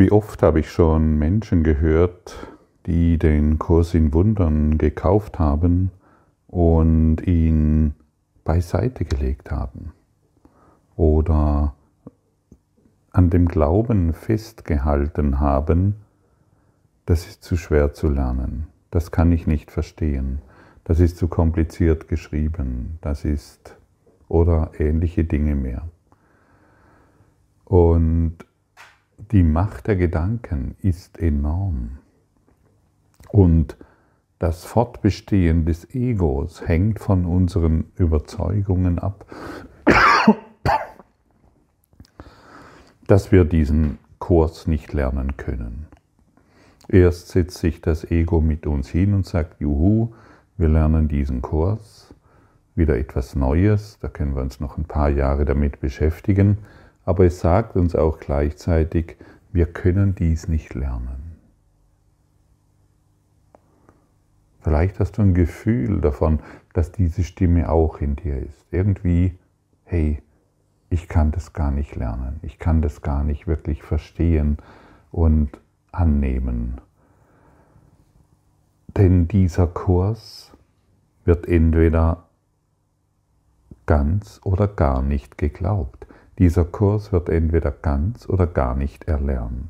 Wie oft habe ich schon Menschen gehört, die den Kurs in Wundern gekauft haben und ihn beiseite gelegt haben oder an dem Glauben festgehalten haben, das ist zu schwer zu lernen, das kann ich nicht verstehen, das ist zu kompliziert geschrieben, das ist oder ähnliche Dinge mehr. Und die Macht der Gedanken ist enorm. Und das Fortbestehen des Egos hängt von unseren Überzeugungen ab, dass wir diesen Kurs nicht lernen können. Erst setzt sich das Ego mit uns hin und sagt, juhu, wir lernen diesen Kurs, wieder etwas Neues, da können wir uns noch ein paar Jahre damit beschäftigen, aber es sagt uns auch gleichzeitig, wir können dies nicht lernen. Vielleicht hast du ein Gefühl davon, dass diese Stimme auch in dir ist. Irgendwie, hey, ich kann das gar nicht lernen, ich kann das gar nicht wirklich verstehen und annehmen. Denn dieser Kurs wird entweder ganz oder gar nicht geglaubt. Dieser Kurs wird entweder ganz oder gar nicht erlernt.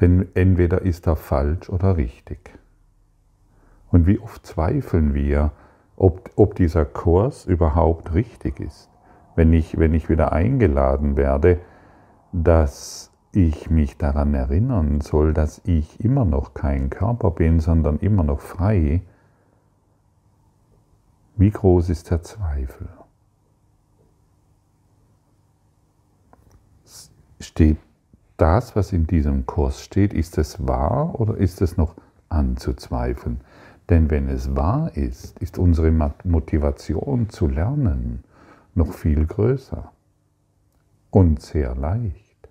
Denn entweder ist er falsch oder richtig. Und wie oft zweifeln wir, ob, ob dieser Kurs überhaupt richtig ist. Wenn ich, wenn ich wieder eingeladen werde, dass ich mich daran erinnern soll, dass ich immer noch kein Körper bin, sondern immer noch frei, wie groß ist der Zweifel? Steht das, was in diesem Kurs steht, ist es wahr oder ist es noch anzuzweifeln? Denn wenn es wahr ist, ist unsere Motivation zu lernen noch viel größer und sehr leicht.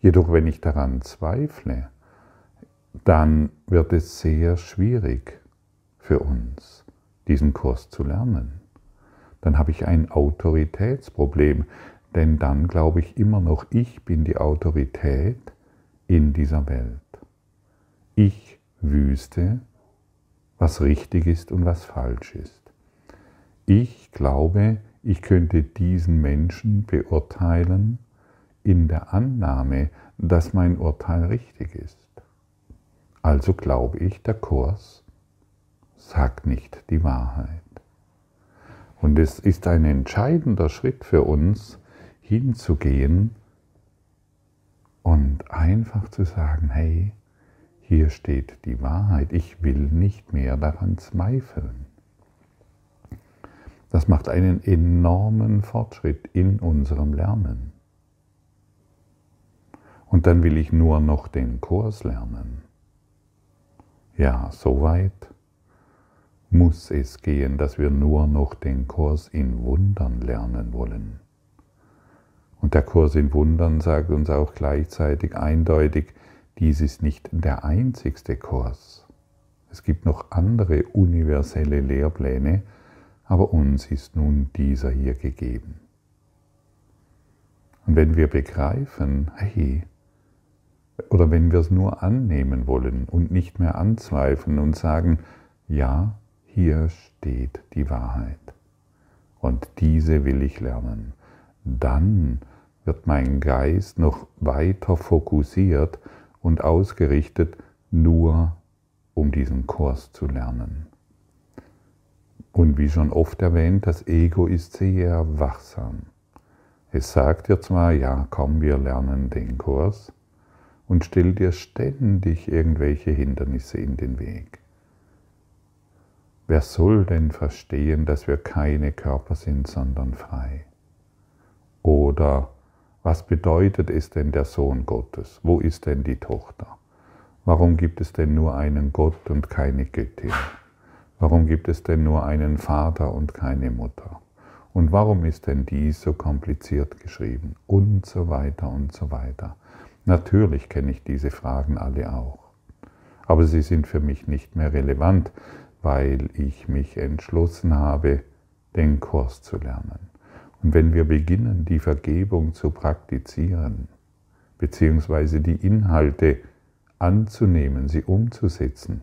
Jedoch wenn ich daran zweifle, dann wird es sehr schwierig für uns, diesen Kurs zu lernen. Dann habe ich ein Autoritätsproblem, denn dann glaube ich immer noch, ich bin die Autorität in dieser Welt. Ich wüsste, was richtig ist und was falsch ist. Ich glaube, ich könnte diesen Menschen beurteilen in der Annahme, dass mein Urteil richtig ist. Also glaube ich, der Kurs sagt nicht die Wahrheit. Und es ist ein entscheidender Schritt für uns, hinzugehen und einfach zu sagen, hey, hier steht die Wahrheit, ich will nicht mehr daran zweifeln. Das macht einen enormen Fortschritt in unserem Lernen. Und dann will ich nur noch den Kurs lernen. Ja, soweit muss es gehen, dass wir nur noch den Kurs in Wundern lernen wollen. Und der Kurs in Wundern sagt uns auch gleichzeitig eindeutig, dies ist nicht der einzigste Kurs. Es gibt noch andere universelle Lehrpläne, aber uns ist nun dieser hier gegeben. Und wenn wir begreifen, hey, oder wenn wir es nur annehmen wollen und nicht mehr anzweifeln und sagen, ja, hier steht die Wahrheit und diese will ich lernen, dann wird mein Geist noch weiter fokussiert und ausgerichtet, nur um diesen Kurs zu lernen. Und wie schon oft erwähnt, das Ego ist sehr wachsam. Es sagt dir zwar, ja, komm, wir lernen den Kurs und stellt dir ständig irgendwelche Hindernisse in den Weg. Wer soll denn verstehen, dass wir keine Körper sind, sondern frei? Oder was bedeutet es denn der Sohn Gottes? Wo ist denn die Tochter? Warum gibt es denn nur einen Gott und keine Göttin? Warum gibt es denn nur einen Vater und keine Mutter? Und warum ist denn dies so kompliziert geschrieben? Und so weiter und so weiter. Natürlich kenne ich diese Fragen alle auch. Aber sie sind für mich nicht mehr relevant, weil ich mich entschlossen habe, den Kurs zu lernen. Und wenn wir beginnen, die Vergebung zu praktizieren, beziehungsweise die Inhalte anzunehmen, sie umzusetzen,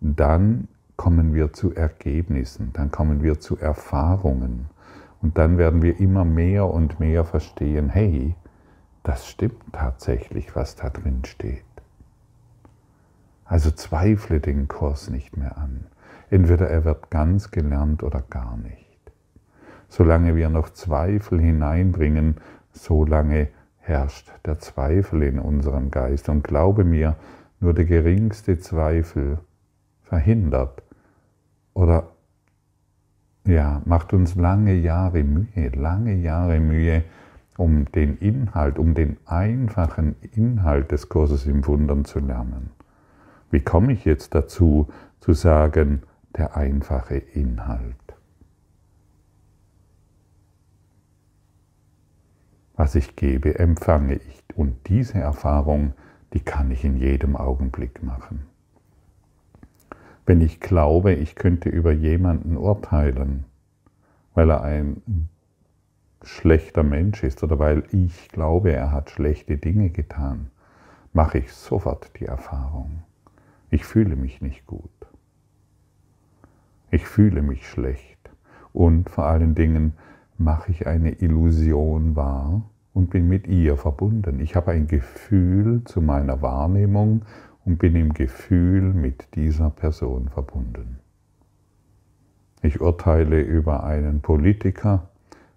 dann kommen wir zu Ergebnissen, dann kommen wir zu Erfahrungen und dann werden wir immer mehr und mehr verstehen, hey, das stimmt tatsächlich, was da drin steht. Also zweifle den Kurs nicht mehr an. Entweder er wird ganz gelernt oder gar nicht. Solange wir noch Zweifel hineinbringen, solange herrscht der Zweifel in unserem Geist. Und glaube mir, nur der geringste Zweifel verhindert oder ja, macht uns lange Jahre Mühe, lange Jahre Mühe, um den Inhalt, um den einfachen Inhalt des Kurses im Wundern zu lernen. Wie komme ich jetzt dazu zu sagen, der einfache Inhalt? Was ich gebe, empfange ich. Und diese Erfahrung, die kann ich in jedem Augenblick machen. Wenn ich glaube, ich könnte über jemanden urteilen, weil er ein schlechter Mensch ist oder weil ich glaube, er hat schlechte Dinge getan, mache ich sofort die Erfahrung. Ich fühle mich nicht gut. Ich fühle mich schlecht. Und vor allen Dingen mache ich eine Illusion wahr und bin mit ihr verbunden. Ich habe ein Gefühl zu meiner Wahrnehmung und bin im Gefühl mit dieser Person verbunden. Ich urteile über einen Politiker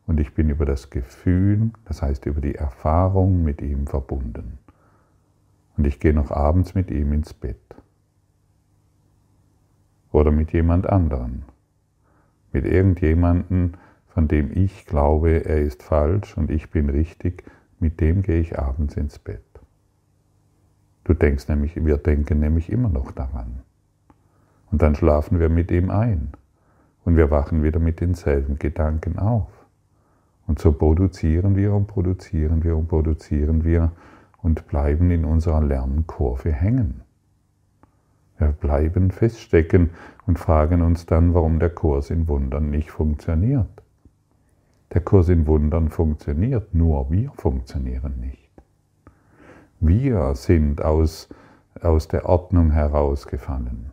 und ich bin über das Gefühl, das heißt über die Erfahrung mit ihm verbunden. Und ich gehe noch abends mit ihm ins Bett. Oder mit jemand anderen. Mit irgendjemanden, von dem ich glaube, er ist falsch und ich bin richtig, mit dem gehe ich abends ins Bett. Du denkst nämlich, wir denken nämlich immer noch daran. Und dann schlafen wir mit ihm ein. Und wir wachen wieder mit denselben Gedanken auf. Und so produzieren wir und produzieren wir und produzieren wir und bleiben in unserer Lernkurve hängen. Wir bleiben feststecken und fragen uns dann, warum der Kurs in Wundern nicht funktioniert. Der Kurs in Wundern funktioniert, nur wir funktionieren nicht. Wir sind aus, aus der Ordnung herausgefallen.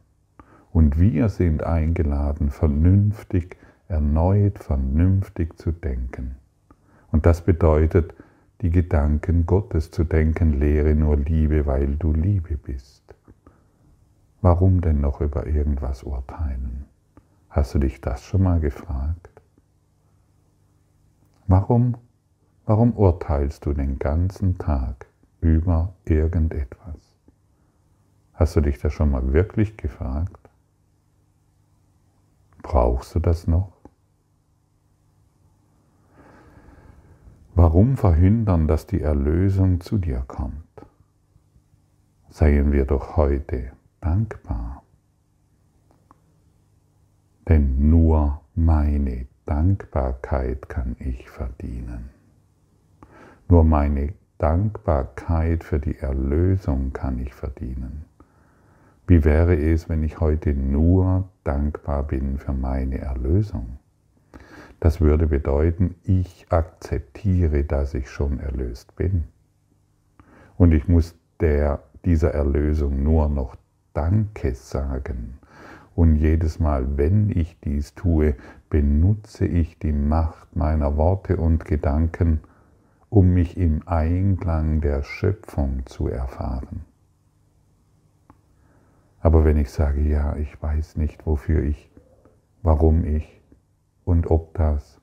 Und wir sind eingeladen, vernünftig, erneut vernünftig zu denken. Und das bedeutet, die Gedanken Gottes zu denken, lehre nur Liebe, weil du Liebe bist. Warum denn noch über irgendwas urteilen? Hast du dich das schon mal gefragt? Warum, warum urteilst du den ganzen Tag über irgendetwas? Hast du dich das schon mal wirklich gefragt? Brauchst du das noch? Warum verhindern, dass die Erlösung zu dir kommt? Seien wir doch heute dankbar. Denn nur meine Dankbarkeit kann ich verdienen. Nur meine Dankbarkeit für die Erlösung kann ich verdienen. Wie wäre es, wenn ich heute nur dankbar bin für meine Erlösung? Das würde bedeuten, ich akzeptiere, dass ich schon erlöst bin. Und ich muss der, dieser Erlösung nur noch Danke sagen. Und jedes Mal, wenn ich dies tue, benutze ich die Macht meiner Worte und Gedanken, um mich im Einklang der Schöpfung zu erfahren. Aber wenn ich sage, ja, ich weiß nicht, wofür ich, warum ich und ob das,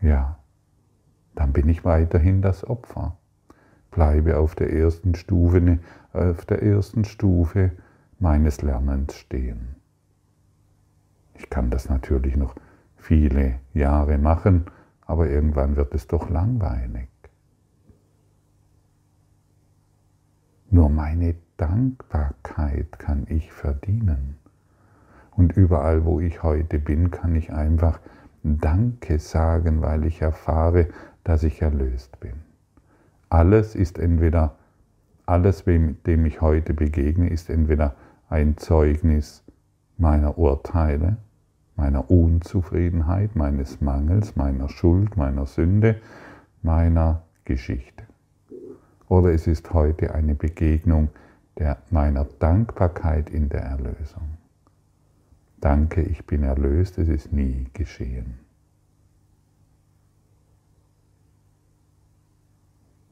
ja, dann bin ich weiterhin das Opfer. Bleibe auf der ersten Stufe, auf der ersten Stufe meines Lernens stehen. Ich kann das natürlich noch viele Jahre machen, aber irgendwann wird es doch langweilig. Nur meine Dankbarkeit kann ich verdienen. Und überall, wo ich heute bin, kann ich einfach Danke sagen, weil ich erfahre, dass ich erlöst bin. Alles ist entweder, alles, dem ich heute begegne, ist entweder ein Zeugnis meiner Urteile, meiner Unzufriedenheit, meines Mangels, meiner Schuld, meiner Sünde, meiner Geschichte. oder es ist heute eine Begegnung der meiner Dankbarkeit in der Erlösung. Danke, ich bin erlöst, es ist nie geschehen.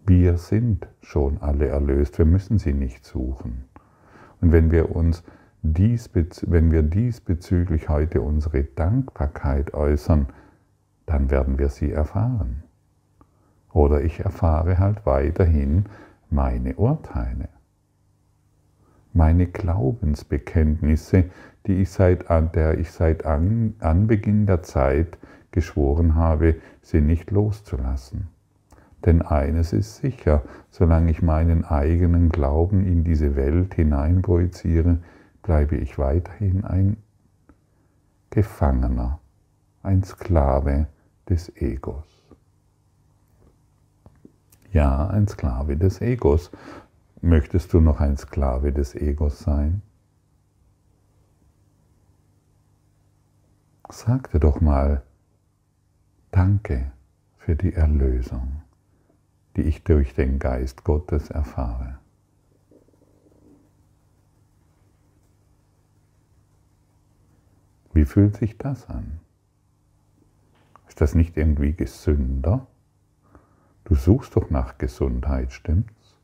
Wir sind schon alle erlöst, wir müssen sie nicht suchen. Und wenn wir uns wenn wir diesbezüglich heute unsere Dankbarkeit äußern, dann werden wir sie erfahren. Oder ich erfahre halt weiterhin meine Urteile, meine Glaubensbekenntnisse, die ich seit, der ich seit Anbeginn der Zeit geschworen habe, sie nicht loszulassen. Denn eines ist sicher, solange ich meinen eigenen Glauben in diese Welt hineinprojiziere, bleibe ich weiterhin ein Gefangener, ein Sklave des Egos. Ja, ein Sklave des Egos. Möchtest du noch ein Sklave des Egos sein? Sag dir doch mal, danke für die Erlösung, die ich durch den Geist Gottes erfahre. Wie fühlt sich das an? Ist das nicht irgendwie gesünder? Du suchst doch nach Gesundheit, stimmt's?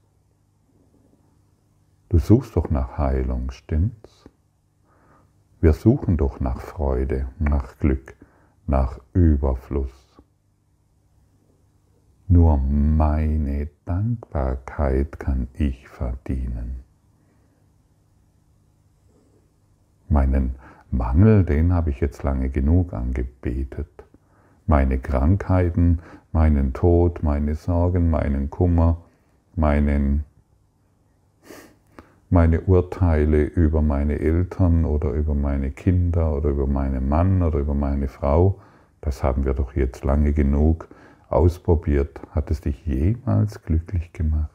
Du suchst doch nach Heilung, stimmt's? Wir suchen doch nach Freude, nach Glück, nach Überfluss. Nur meine Dankbarkeit kann ich verdienen. Meinen Mangel, den habe ich jetzt lange genug angebetet. Meine Krankheiten, meinen Tod, meine Sorgen, meinen Kummer, meinen, meine Urteile über meine Eltern oder über meine Kinder oder über meinen Mann oder über meine Frau, das haben wir doch jetzt lange genug ausprobiert. Hat es dich jemals glücklich gemacht?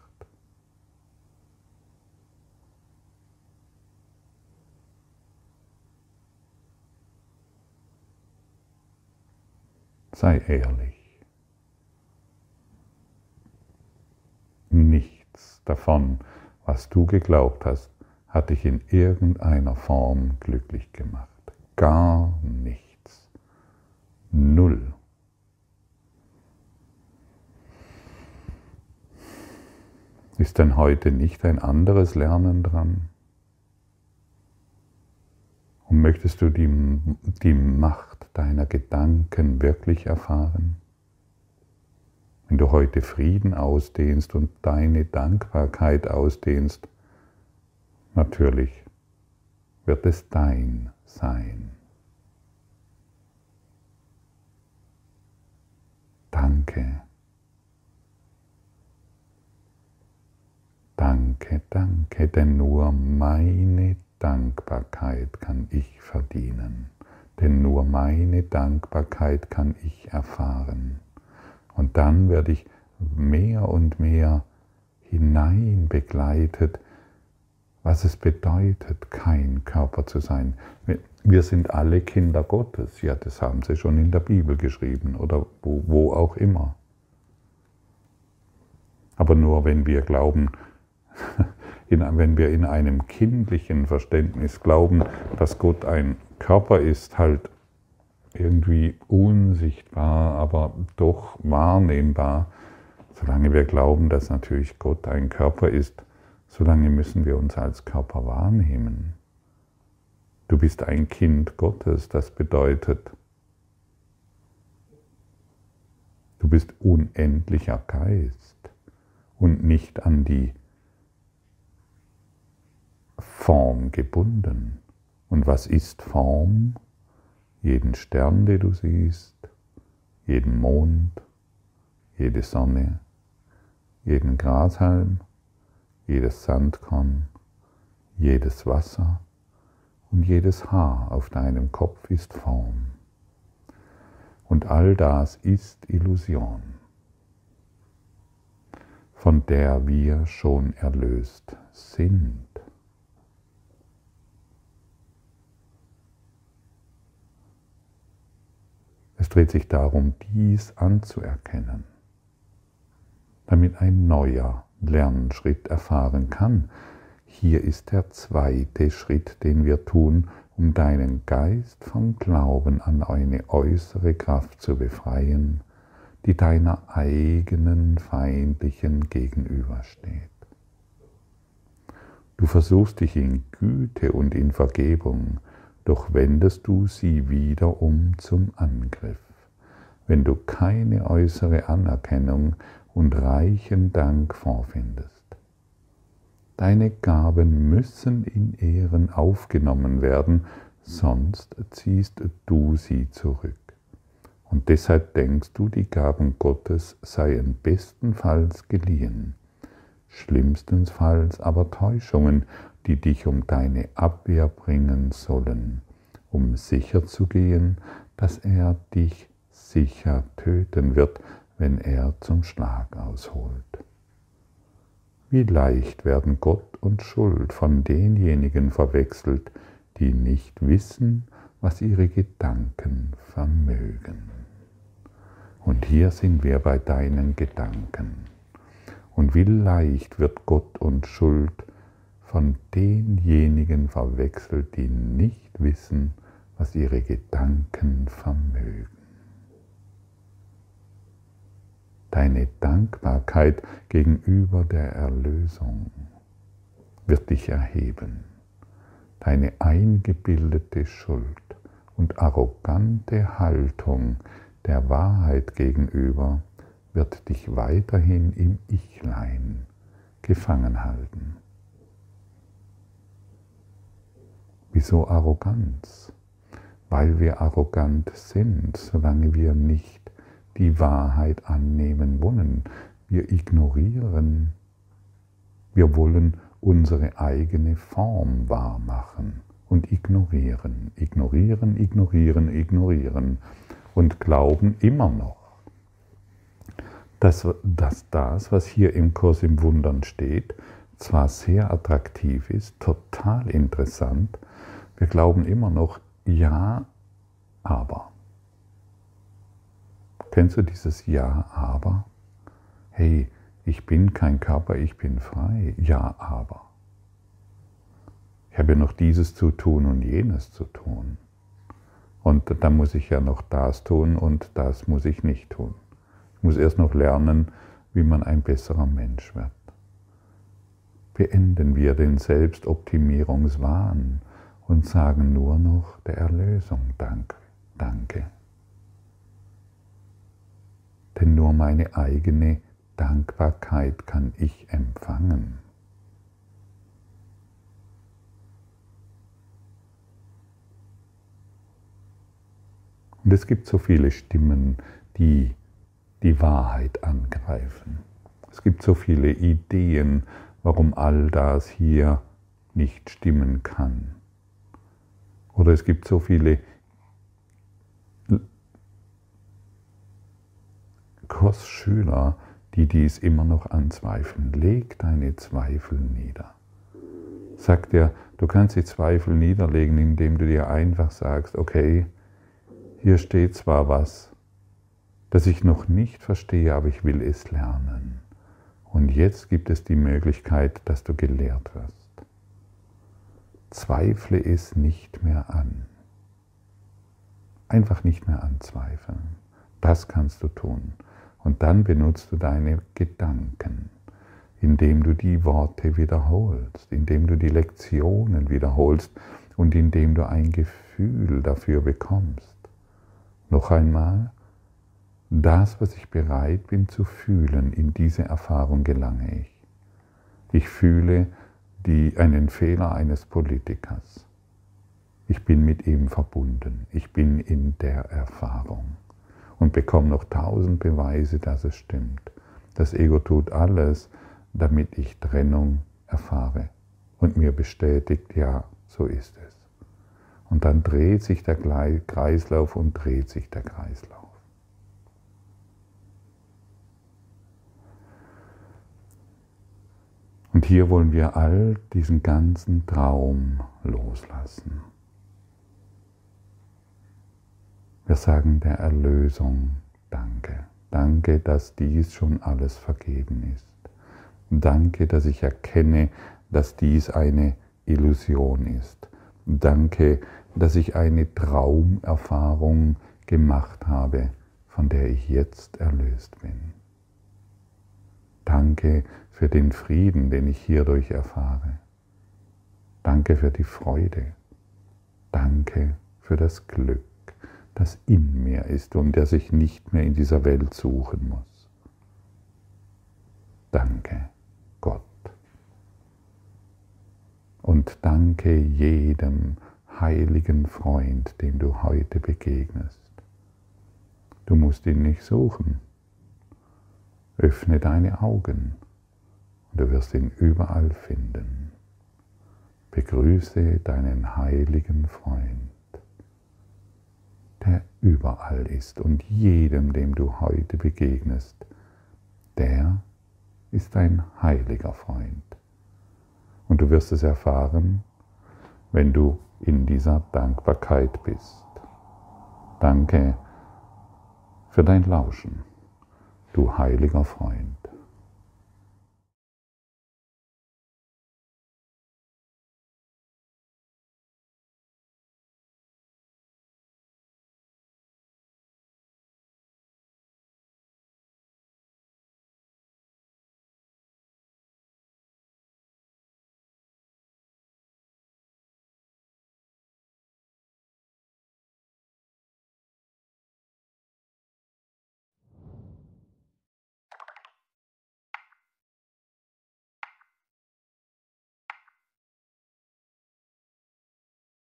Sei ehrlich. Nichts davon, was du geglaubt hast, hat dich in irgendeiner Form glücklich gemacht. Gar nichts. Null. Ist denn heute nicht ein anderes Lernen dran? Und möchtest du die, die Macht deiner Gedanken wirklich erfahren? Wenn du heute Frieden ausdehnst und deine Dankbarkeit ausdehnst, natürlich wird es dein sein. Danke. Danke, danke, denn nur meine Dankbarkeit kann ich verdienen, denn nur meine Dankbarkeit kann ich erfahren. Und dann werde ich mehr und mehr hinein begleitet, was es bedeutet, kein Körper zu sein. Wir sind alle Kinder Gottes. Ja, das haben sie schon in der Bibel geschrieben oder wo, wo auch immer. Aber nur wenn wir glauben, in, wenn wir in einem kindlichen Verständnis glauben, dass Gott ein Körper ist, halt irgendwie unsichtbar, aber doch wahrnehmbar, solange wir glauben, dass natürlich Gott ein Körper ist, solange müssen wir uns als Körper wahrnehmen. Du bist ein Kind Gottes, das bedeutet, du bist unendlicher Geist und nicht an die Form gebunden. Und was ist Form? Jeden Stern, den du siehst, jeden Mond, jede Sonne, jeden Grashalm, jedes Sandkorn, jedes Wasser und jedes Haar auf deinem Kopf ist Form. Und all das ist Illusion, von der wir schon erlöst sind. Es dreht sich darum, dies anzuerkennen, damit ein neuer Lernschritt erfahren kann. Hier ist der zweite Schritt, den wir tun, um deinen Geist vom Glauben an eine äußere Kraft zu befreien, die deiner eigenen feindlichen gegenübersteht. Du versuchst dich in Güte und in Vergebung, doch wendest du sie wieder um zum Angriff, wenn du keine äußere Anerkennung und reichen Dank vorfindest. Deine Gaben müssen in Ehren aufgenommen werden, sonst ziehst du sie zurück. Und deshalb denkst du, die Gaben Gottes seien bestenfalls geliehen, schlimmstenfalls aber Täuschungen, die dich um deine Abwehr bringen sollen, um sicher zu gehen, dass er dich sicher töten wird, wenn er zum Schlag ausholt. Wie leicht werden Gott und Schuld von denjenigen verwechselt, die nicht wissen, was ihre Gedanken vermögen. Und hier sind wir bei deinen Gedanken. Und wie leicht wird Gott und Schuld von denjenigen verwechselt, die nicht wissen, was ihre Gedanken vermögen. Deine Dankbarkeit gegenüber der Erlösung wird dich erheben. Deine eingebildete Schuld und arrogante Haltung der Wahrheit gegenüber wird dich weiterhin im Ichlein gefangen halten. Wieso Arroganz? Weil wir arrogant sind, solange wir nicht die Wahrheit annehmen wollen. Wir ignorieren, wir wollen unsere eigene Form wahrmachen und ignorieren, ignorieren, ignorieren, ignorieren und glauben immer noch, dass, dass das, was hier im Kurs im Wundern steht, zwar sehr attraktiv ist, total interessant, wir glauben immer noch, ja, aber. Kennst du dieses Ja, aber? Hey, ich bin kein Körper, ich bin frei. Ja, aber. Ich habe ja noch dieses zu tun und jenes zu tun. Und dann muss ich ja noch das tun und das muss ich nicht tun. Ich muss erst noch lernen, wie man ein besserer Mensch wird. Beenden wir den Selbstoptimierungswahn und sagen nur noch der Erlösung Dank, Danke denn nur meine eigene Dankbarkeit kann ich empfangen. Und es gibt so viele Stimmen, die die Wahrheit angreifen. Es gibt so viele Ideen, warum all das hier nicht stimmen kann. Oder es gibt so viele Kursschüler, die dies immer noch anzweifeln. Leg deine Zweifel nieder. Sagt er, du kannst die Zweifel niederlegen, indem du dir einfach sagst, okay, hier steht zwar was, das ich noch nicht verstehe, aber ich will es lernen. Und jetzt gibt es die Möglichkeit, dass du gelehrt wirst. Zweifle es nicht mehr an. Einfach nicht mehr anzweifeln. Das kannst du tun. Und dann benutzt du deine Gedanken, indem du die Worte wiederholst, indem du die Lektionen wiederholst und indem du ein Gefühl dafür bekommst. Noch einmal, das, was ich bereit bin zu fühlen, in diese Erfahrung gelange ich. Ich fühle die, einen Fehler eines Politikers. Ich bin mit ihm verbunden. Ich bin in der Erfahrung und bekomme noch tausend Beweise, dass es stimmt. Das Ego tut alles, damit ich Trennung erfahre und mir bestätigt, ja, so ist es. Und dann dreht sich der Kreislauf und dreht sich der Kreislauf. Und hier wollen wir all diesen ganzen Traum loslassen. Wir sagen der Erlösung Danke. Danke, dass dies schon alles vergeben ist. Danke, dass ich erkenne, dass dies eine Illusion ist. Danke, dass ich eine Traumerfahrung gemacht habe, von der ich jetzt erlöst bin. Danke für den Frieden, den ich hierdurch erfahre. Danke für die Freude. Danke für das Glück, das in mir ist und der sich nicht mehr in dieser Welt suchen muss. Danke, Gott. Und danke jedem heiligen Freund, dem du heute begegnest. Du musst ihn nicht suchen. Öffne deine Augen du wirst ihn überall finden. Begrüße deinen heiligen Freund, der überall ist und jedem, dem du heute begegnest, der ist ein heiliger Freund. Und du wirst es erfahren, wenn du in dieser Dankbarkeit bist. Danke für dein Lauschen, du heiliger Freund.